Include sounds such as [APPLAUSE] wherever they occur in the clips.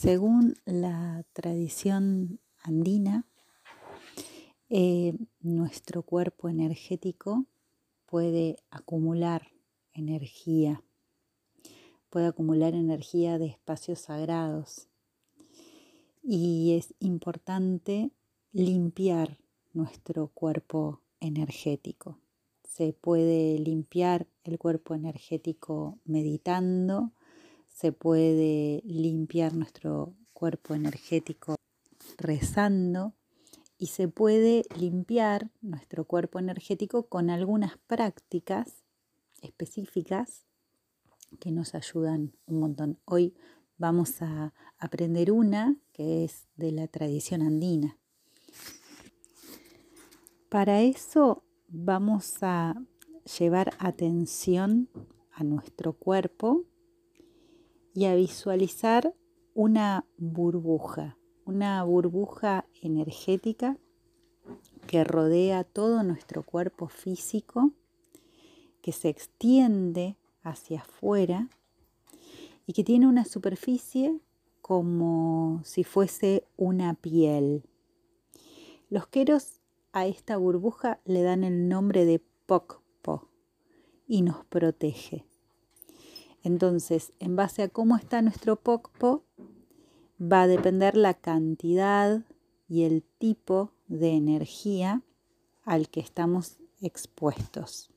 Según la tradición andina, eh, nuestro cuerpo energético puede acumular energía, puede acumular energía de espacios sagrados y es importante limpiar nuestro cuerpo energético. Se puede limpiar el cuerpo energético meditando, se puede limpiar nuestro cuerpo energético rezando y se puede limpiar nuestro cuerpo energético con algunas prácticas específicas que nos ayudan un montón. Hoy vamos a aprender una que es de la tradición andina. Para eso vamos a llevar atención a nuestro cuerpo y a visualizar una burbuja, una burbuja energética que rodea todo nuestro cuerpo físico, que se extiende hacia afuera y que tiene una superficie como si fuese una piel. Los queros a esta burbuja le dan el nombre de Pokpo y nos protege. Entonces, en base a cómo está nuestro Pokpo, va a depender la cantidad y el tipo de energía al que estamos expuestos.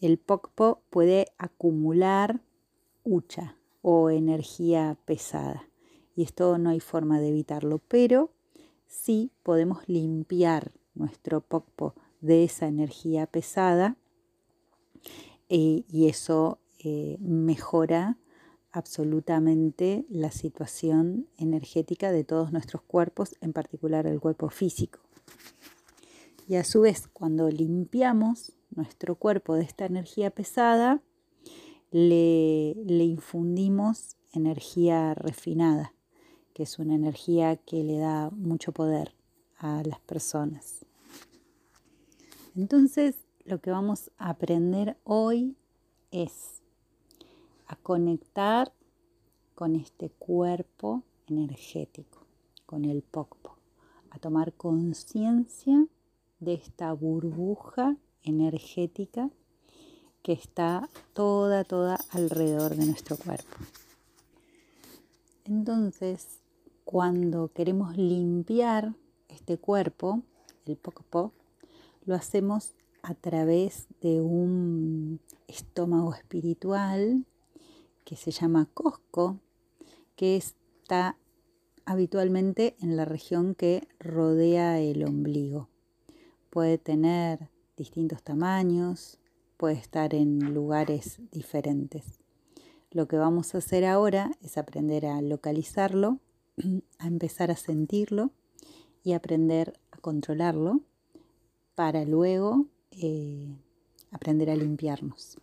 El Pokpo puede acumular ucha o energía pesada y esto no hay forma de evitarlo, pero sí podemos limpiar nuestro Pokpo de esa energía pesada eh, y eso mejora absolutamente la situación energética de todos nuestros cuerpos, en particular el cuerpo físico. Y a su vez, cuando limpiamos nuestro cuerpo de esta energía pesada, le infundimos energía refinada, que es una energía que le da mucho poder a las personas. Entonces, lo que vamos a aprender hoy es conectar con este cuerpo energético, con el Pokpo, a tomar conciencia de esta burbuja energética que está toda, toda alrededor de nuestro cuerpo. Entonces, cuando queremos limpiar este cuerpo, el Pokpo, lo hacemos a través de un estómago espiritual que se llama Cosco, que está habitualmente en la región que rodea el ombligo. Puede tener distintos tamaños, puede estar en lugares diferentes. Lo que vamos a hacer ahora es aprender a localizarlo, [CLEARS THROAT] a empezar a sentirlo y aprender a controlarlo para luego eh, aprender a limpiarnos.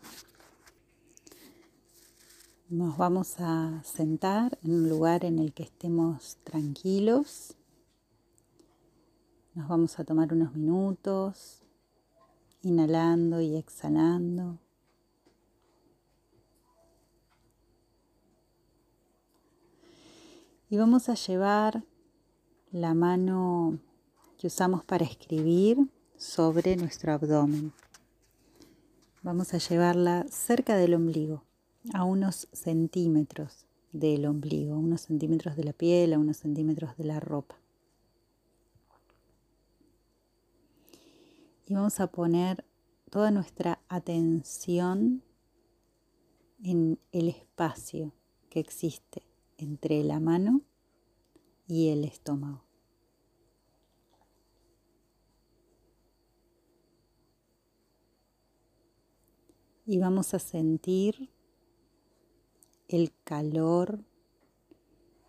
Nos vamos a sentar en un lugar en el que estemos tranquilos. Nos vamos a tomar unos minutos, inhalando y exhalando. Y vamos a llevar la mano que usamos para escribir sobre nuestro abdomen. Vamos a llevarla cerca del ombligo a unos centímetros del ombligo, unos centímetros de la piel, a unos centímetros de la ropa. Y vamos a poner toda nuestra atención en el espacio que existe entre la mano y el estómago. Y vamos a sentir el calor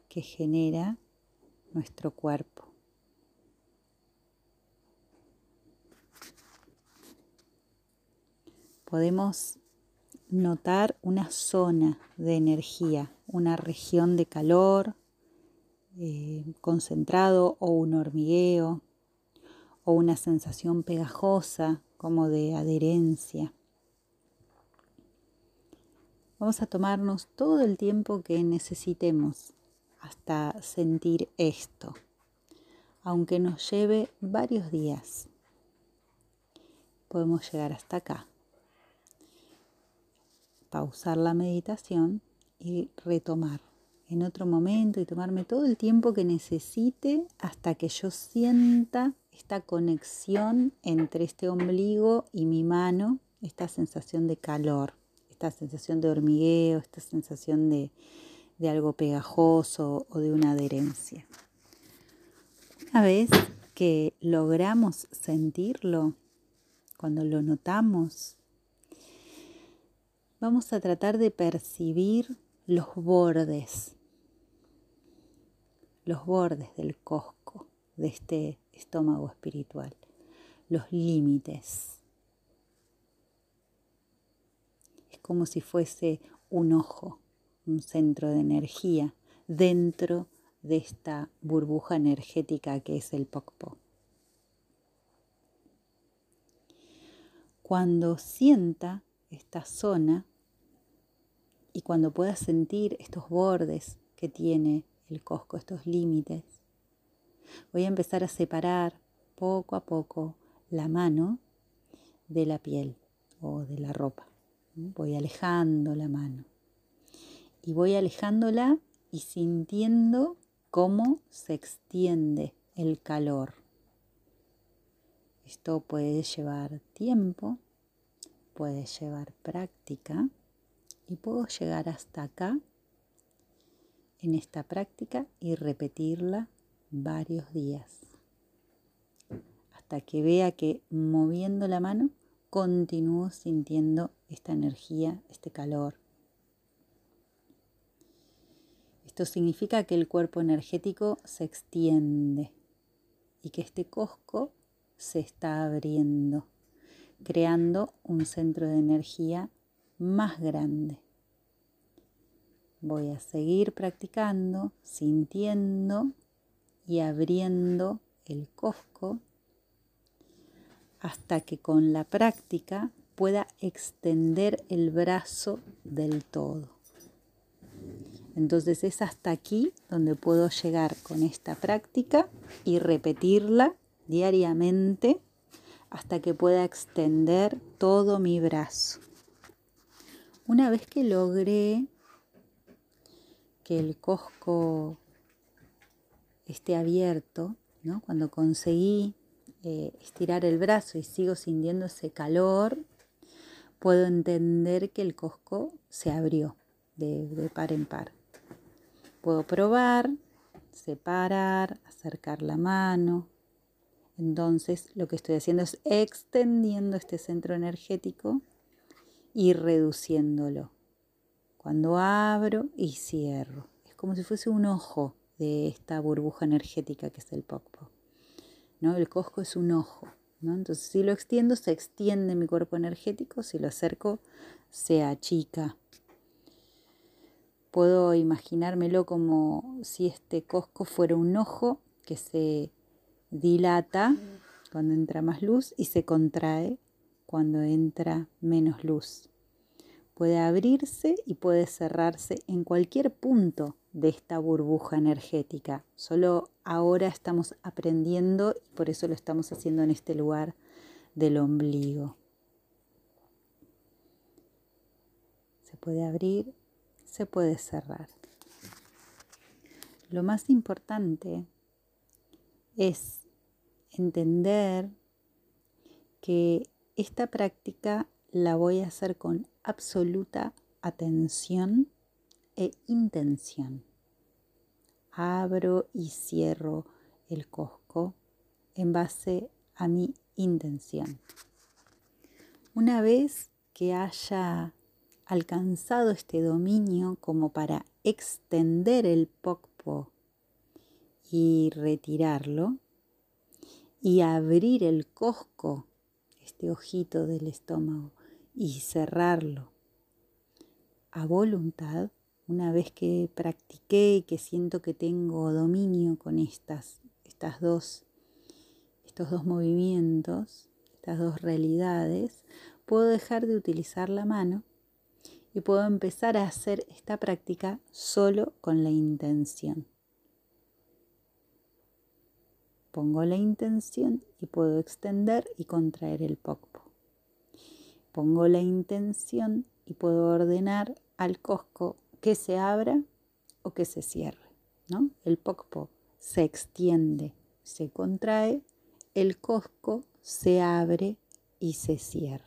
que genera nuestro cuerpo. Podemos notar una zona de energía, una región de calor eh, concentrado o un hormigueo o una sensación pegajosa como de adherencia. Vamos a tomarnos todo el tiempo que necesitemos hasta sentir esto, aunque nos lleve varios días. Podemos llegar hasta acá, pausar la meditación y retomar en otro momento y tomarme todo el tiempo que necesite hasta que yo sienta esta conexión entre este ombligo y mi mano, esta sensación de calor, esta sensación de hormigueo, esta sensación de, de algo pegajoso o de una adherencia. Una vez que logramos sentirlo, cuando lo notamos, vamos a tratar de percibir los bordes, los bordes del cosco de este estómago espiritual, los límites. Es como si fuese un ojo, un centro de energía dentro de esta burbuja energética que es el Pokpo. Cuando sienta esta zona y cuando pueda sentir estos bordes que tiene el cosco, estos límites, voy a empezar a separar poco a poco la mano de la piel o de la ropa. Voy alejando la mano. Y voy alejándola y sintiendo cómo se extiende el calor. Esto puede llevar tiempo, puede llevar práctica y puedo llegar hasta acá en esta práctica y repetirla varios días. Hasta que vea que moviendo la mano continúo sintiendo esta energía, este calor. Esto significa que el cuerpo energético se extiende y que este cosco se está abriendo, creando un centro de energía más grande. Voy a seguir practicando, sintiendo y abriendo el cosco hasta que con la práctica pueda extender el brazo del todo. Entonces es hasta aquí donde puedo llegar con esta práctica y repetirla diariamente hasta que pueda extender todo mi brazo. Una vez que logré que el cosco esté abierto, cuando conseguí eh, estirar el brazo y sigo sintiendo ese calor, puedo entender que el cosco se abrió de, de par en par. Puedo probar, separar, acercar la mano. Entonces lo que estoy haciendo es extendiendo este centro energético y reduciéndolo. Cuando abro y cierro. Es como si fuese un ojo de esta burbuja energética que es el Pokpo. ¿No? El cosco es un ojo. ¿no? Entonces si lo extiendo se extiende mi cuerpo energético, si lo acerco se achica. Puedo imaginármelo como si este cosco fuera un ojo que se dilata cuando entra más luz y se contrae cuando entra menos luz. Puede abrirse y puede cerrarse en cualquier punto de esta burbuja energética. Solo ahora estamos aprendiendo y por eso lo estamos haciendo en este lugar del ombligo. Se puede abrir, se puede cerrar. Lo más importante es entender que esta práctica la voy a hacer con absoluta atención e intención. Abro y cierro el cosco en base a mi intención. Una vez que haya alcanzado este dominio como para extender el pokpo y retirarlo y abrir el cosco este ojito del estómago y cerrarlo a voluntad, una vez que practiqué y que siento que tengo dominio con estas, estas dos, estos dos movimientos, estas dos realidades, puedo dejar de utilizar la mano y puedo empezar a hacer esta práctica solo con la intención. Pongo la intención y puedo extender y contraer el pokpo. Pongo la intención y puedo ordenar al cosco que se abra o que se cierre. ¿no? El pokpo se extiende, se contrae, el cosco se abre y se cierra.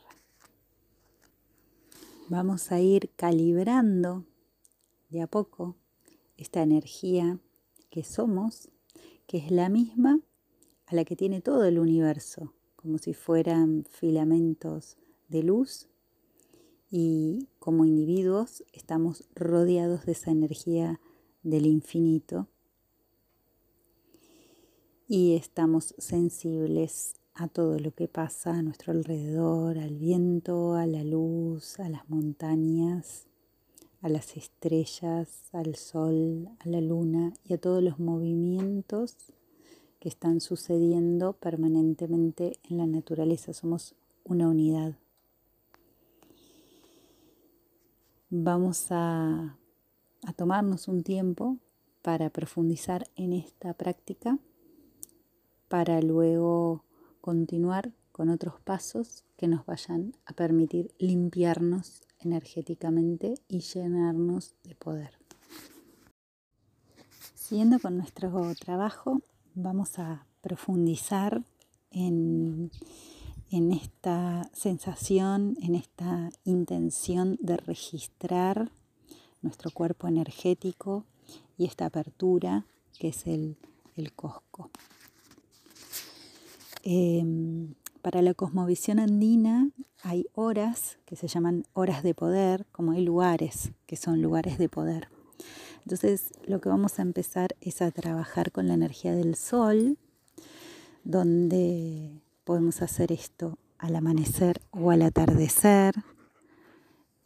Vamos a ir calibrando de a poco esta energía que somos, que es la misma a la que tiene todo el universo, como si fueran filamentos de luz y como individuos estamos rodeados de esa energía del infinito y estamos sensibles a todo lo que pasa a nuestro alrededor, al viento, a la luz, a las montañas, a las estrellas, al sol, a la luna y a todos los movimientos que están sucediendo permanentemente en la naturaleza. Somos una unidad. Vamos a, a tomarnos un tiempo para profundizar en esta práctica, para luego continuar con otros pasos que nos vayan a permitir limpiarnos energéticamente y llenarnos de poder. Siguiendo con nuestro trabajo, vamos a profundizar en, en esta sensación, en esta intención de registrar nuestro cuerpo energético y esta apertura que es el, el cosco. Em, para la cosmovisión andina hay horas que se llaman horas de poder, como hay lugares que son lugares de poder. Entonces lo que vamos a empezar es a trabajar con la energía del sol, donde podemos hacer esto al amanecer o al atardecer.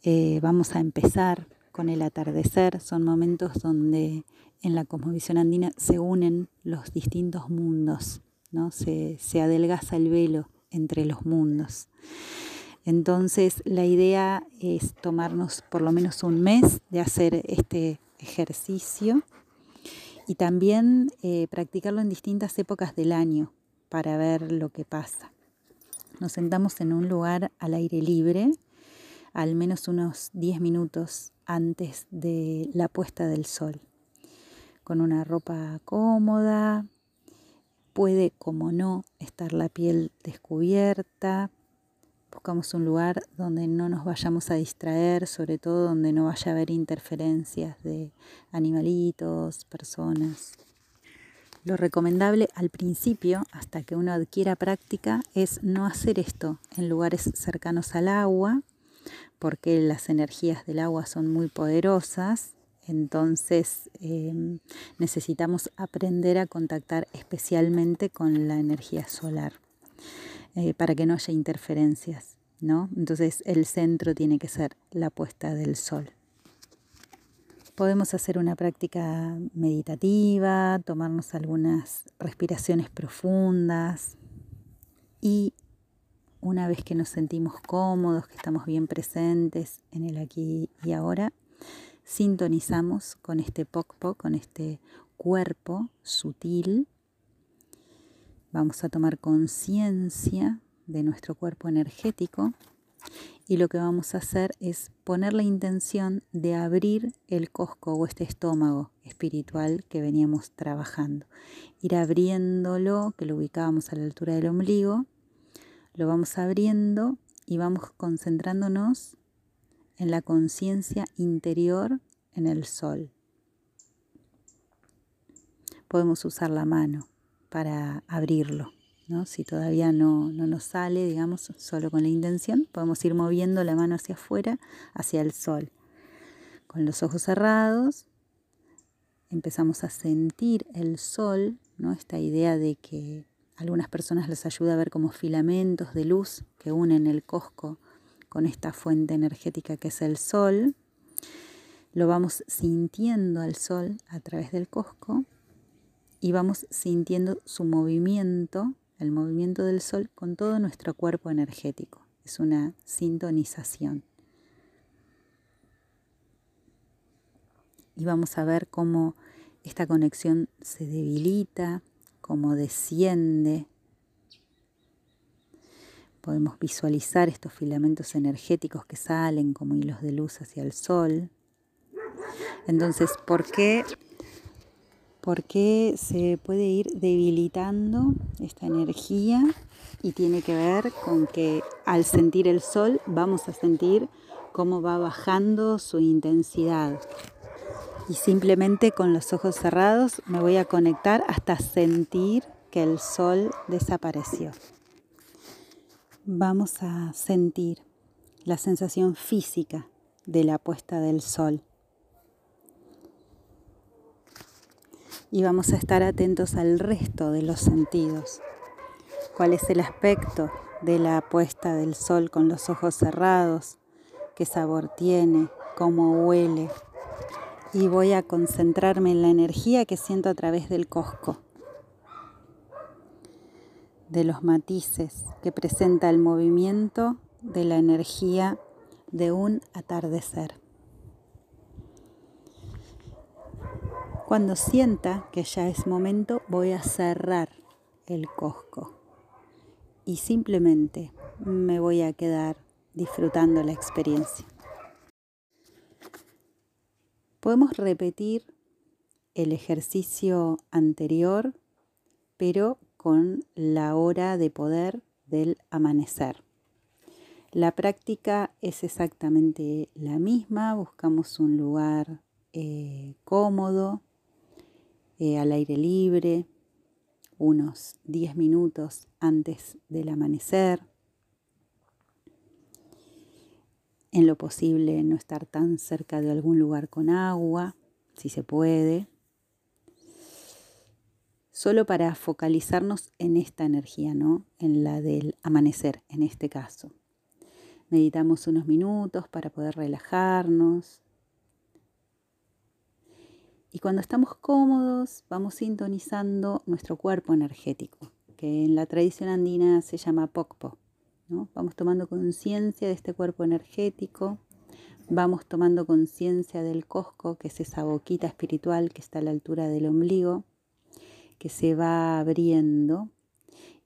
Eh, vamos a empezar con el atardecer, son momentos donde en la cosmovisión andina se unen los distintos mundos ¿no? Se, adelgaza el velo entre los mundos. Entonces la idea es tomarnos por lo menos un mes de hacer este ejercicio y también eh, practicarlo en distintas épocas del año para ver lo que pasa. Nos sentamos en un lugar al aire libre, al menos unos 10 minutos antes de la puesta del sol, con una ropa cómoda, Puede, como no, estar la piel descubierta. Buscamos un lugar donde no nos vayamos a distraer, sobre todo donde no vaya a haber interferencias de animalitos, personas. Lo recomendable al principio, hasta que uno adquiera práctica, es no hacer esto en lugares cercanos al agua, porque las energías del agua son muy poderosas entonces em, necesitamos aprender a contactar especialmente con la energía solar eh, para que no haya interferencias, ¿no? Entonces el centro tiene que ser la puesta del sol. Podemos hacer una práctica meditativa, tomarnos algunas respiraciones profundas y una vez que nos sentimos cómodos, que estamos bien presentes en el aquí y ahora, sintonizamos con este pokpo, con este cuerpo sutil. Vamos a tomar conciencia de nuestro cuerpo energético y lo que vamos a hacer es poner la intención de abrir el cosco o este estómago espiritual que veníamos trabajando. Ir abriéndolo, que lo ubicábamos a la altura del ombligo, lo vamos abriendo y vamos concentrándonos en la conciencia interior en el sol. Podemos usar la mano para abrirlo. ¿No? Si todavía no, no nos sale, digamos, solo con la intención, podemos ir moviendo la mano hacia afuera, hacia el sol. Con los ojos cerrados, empezamos a sentir el sol, ¿no? esta idea de que algunas personas les ayuda a ver como filamentos de luz que unen el cosco con esta fuente energética que es el sol. Lo vamos sintiendo al sol a través del cosco y vamos sintiendo su movimiento, el movimiento del sol con todo nuestro cuerpo energético. Es una sintonización. Y vamos a ver cómo esta conexión se debilita, cómo desciende. Podemos visualizar estos filamentos energéticos que salen como hilos de luz hacia el sol. Entonces, ¿por qué, ¿por qué se puede ir debilitando esta energía? Y tiene que ver con que al sentir el sol vamos a sentir cómo va bajando su intensidad. Y simplemente con los ojos cerrados me voy a conectar hasta sentir que el sol desapareció. Vamos a sentir la sensación física de la puesta del sol. Y vamos a estar atentos al resto de los sentidos. ¿Cuál es el aspecto de la puesta del sol con los ojos cerrados? qué sabor tiene, cómo huele. Y voy a concentrarme en la energía que siento a través del cosco, de los matices que presenta el movimiento de la energía de un atardecer. Cuando sienta que ya es momento, voy a cerrar el cosco y simplemente me voy a quedar disfrutando la experiencia. Podemos repetir el ejercicio anterior, pero con la hora de poder del amanecer. La práctica es exactamente la misma, buscamos un lugar eh, cómodo, eh, al aire libre, unos 10 minutos antes del amanecer. en lo posible no estar tan cerca de algún lugar con agua, si se puede, solo para focalizarnos en esta energía, ¿no? En la del amanecer, en este caso. Meditamos unos minutos para poder relajarnos. Y cuando estamos cómodos, vamos sintonizando nuestro cuerpo energético, que en la tradición andina se llama Pokpo. Vamos tomando conciencia de este cuerpo energético, vamos tomando conciencia del cosco, que es esa boquita espiritual que está a la altura del ombligo, que se va abriendo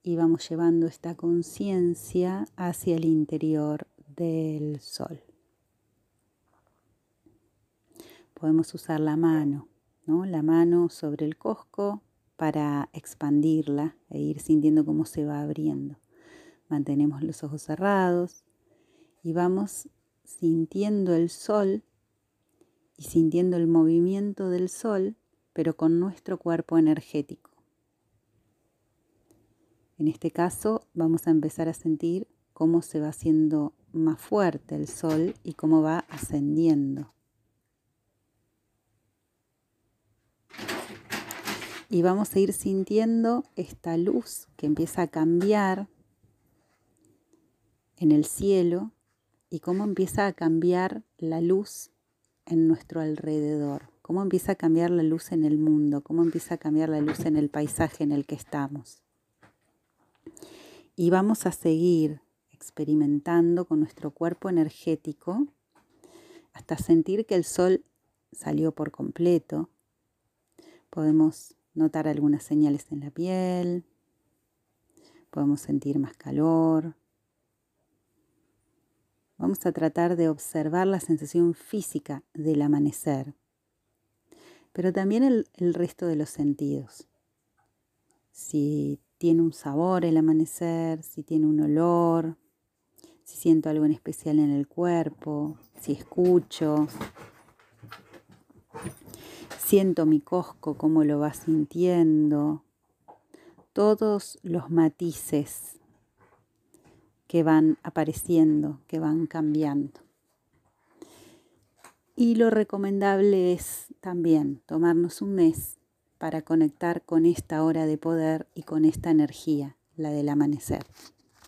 y vamos llevando esta conciencia hacia el interior del sol. Podemos usar la mano, la mano sobre el cosco para expandirla e ir sintiendo cómo se va abriendo. Mantenemos los ojos cerrados y vamos sintiendo el sol y sintiendo el movimiento del sol, pero con nuestro cuerpo energético. En este caso vamos a empezar a sentir cómo se va haciendo más fuerte el sol y cómo va ascendiendo. Y vamos a ir sintiendo esta luz que empieza a cambiar en el cielo y cómo empieza a cambiar la luz en nuestro alrededor, cómo empieza a cambiar la luz en el mundo, cómo empieza a cambiar la luz en el paisaje en el que estamos. Y vamos a seguir experimentando con nuestro cuerpo energético hasta sentir que el sol salió por completo. Podemos notar algunas señales en la piel, podemos sentir más calor, Vamos a tratar de observar la sensación física del amanecer, pero también el, resto de los sentidos. Si tiene un sabor el amanecer, si tiene un olor, si siento algo en especial en el cuerpo, si escucho, siento mi cosco, cómo lo va sintiendo, todos los matices que van apareciendo, que van cambiando. Y lo recomendable es también tomarnos un mes para conectar con esta hora de poder y con esta energía, la del amanecer.